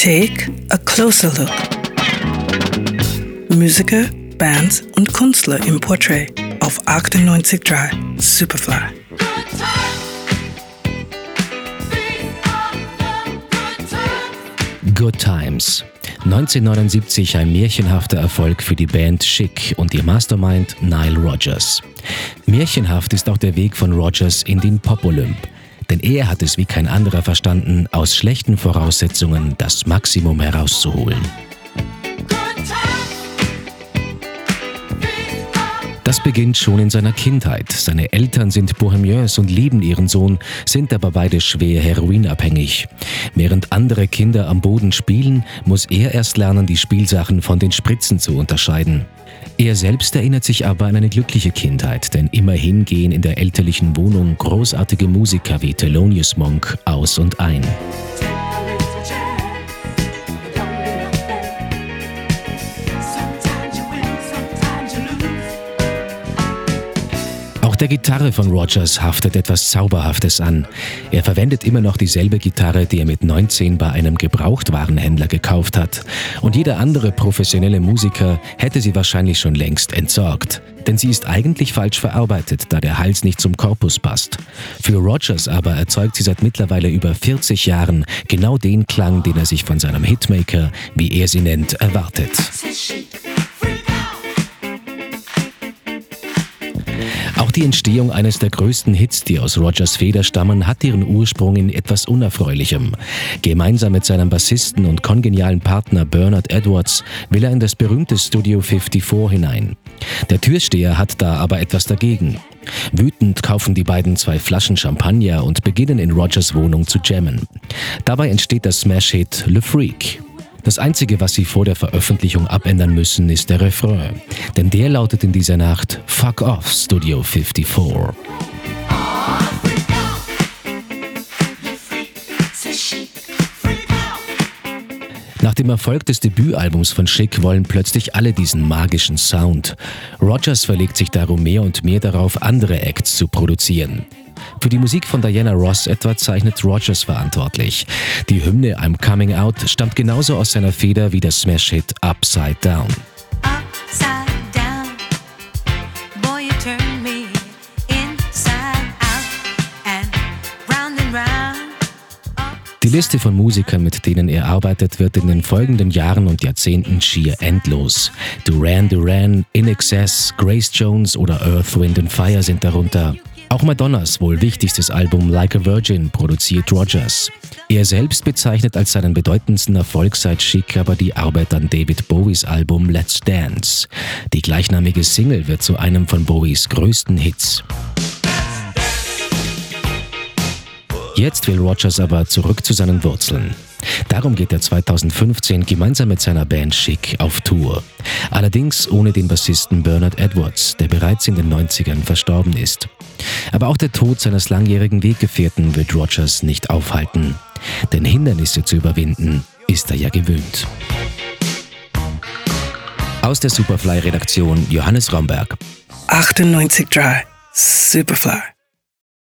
Take a closer look. Musiker, Bands und Künstler im Portrait auf 98.3 Superfly. Good Times. 1979 ein märchenhafter Erfolg für die Band Chic und ihr Mastermind Nile Rodgers. Märchenhaft ist auch der Weg von Rodgers in den Pop-Olymp. Denn er hat es wie kein anderer verstanden, aus schlechten Voraussetzungen das Maximum herauszuholen. Beginnt schon in seiner Kindheit. Seine Eltern sind Bohemiens und lieben ihren Sohn, sind aber beide schwer heroinabhängig. Während andere Kinder am Boden spielen, muss er erst lernen, die Spielsachen von den Spritzen zu unterscheiden. Er selbst erinnert sich aber an eine glückliche Kindheit, denn immerhin gehen in der elterlichen Wohnung großartige Musiker wie Thelonious Monk aus und ein. Der Gitarre von Rogers haftet etwas Zauberhaftes an. Er verwendet immer noch dieselbe Gitarre, die er mit 19 bei einem Gebrauchtwarenhändler gekauft hat. Und jeder andere professionelle Musiker hätte sie wahrscheinlich schon längst entsorgt. Denn sie ist eigentlich falsch verarbeitet, da der Hals nicht zum Korpus passt. Für Rogers aber erzeugt sie seit mittlerweile über 40 Jahren genau den Klang, den er sich von seinem Hitmaker, wie er sie nennt, erwartet. Die Entstehung eines der größten Hits, die aus Rogers Feder stammen, hat ihren Ursprung in etwas Unerfreulichem. Gemeinsam mit seinem Bassisten und kongenialen Partner Bernard Edwards will er in das berühmte Studio 54 hinein. Der Türsteher hat da aber etwas dagegen. Wütend kaufen die beiden zwei Flaschen Champagner und beginnen in Rogers Wohnung zu jammen. Dabei entsteht das Smash-Hit Le Freak. Das Einzige, was sie vor der Veröffentlichung abändern müssen, ist der Refrain. Denn der lautet in dieser Nacht Fuck off Studio 54. Nach dem Erfolg des Debütalbums von Chic wollen plötzlich alle diesen magischen Sound. Rogers verlegt sich darum mehr und mehr darauf, andere Acts zu produzieren. Für die Musik von Diana Ross etwa zeichnet Rogers verantwortlich. Die Hymne I'm Coming Out stammt genauso aus seiner Feder wie der Smash-Hit Upside Down. Die Liste von Musikern, mit denen er arbeitet, wird in den folgenden Jahren und Jahrzehnten schier endlos. Duran Duran, In Excess, Grace Jones oder Earth, Wind and Fire sind darunter. Auch Madonnas wohl wichtigstes Album Like a Virgin produziert Rogers. Er selbst bezeichnet als seinen bedeutendsten Erfolg seit Chic aber die Arbeit an David Bowies Album Let's Dance. Die gleichnamige Single wird zu einem von Bowies größten Hits. Jetzt will Rogers aber zurück zu seinen Wurzeln. Darum geht er 2015 gemeinsam mit seiner Band Chic auf Tour. Allerdings ohne den Bassisten Bernard Edwards, der bereits in den 90ern verstorben ist. Aber auch der Tod seines langjährigen Weggefährten wird Rogers nicht aufhalten. Denn Hindernisse zu überwinden ist er ja gewöhnt. Aus der Superfly-Redaktion Johannes Romberg. 98.3 Superfly.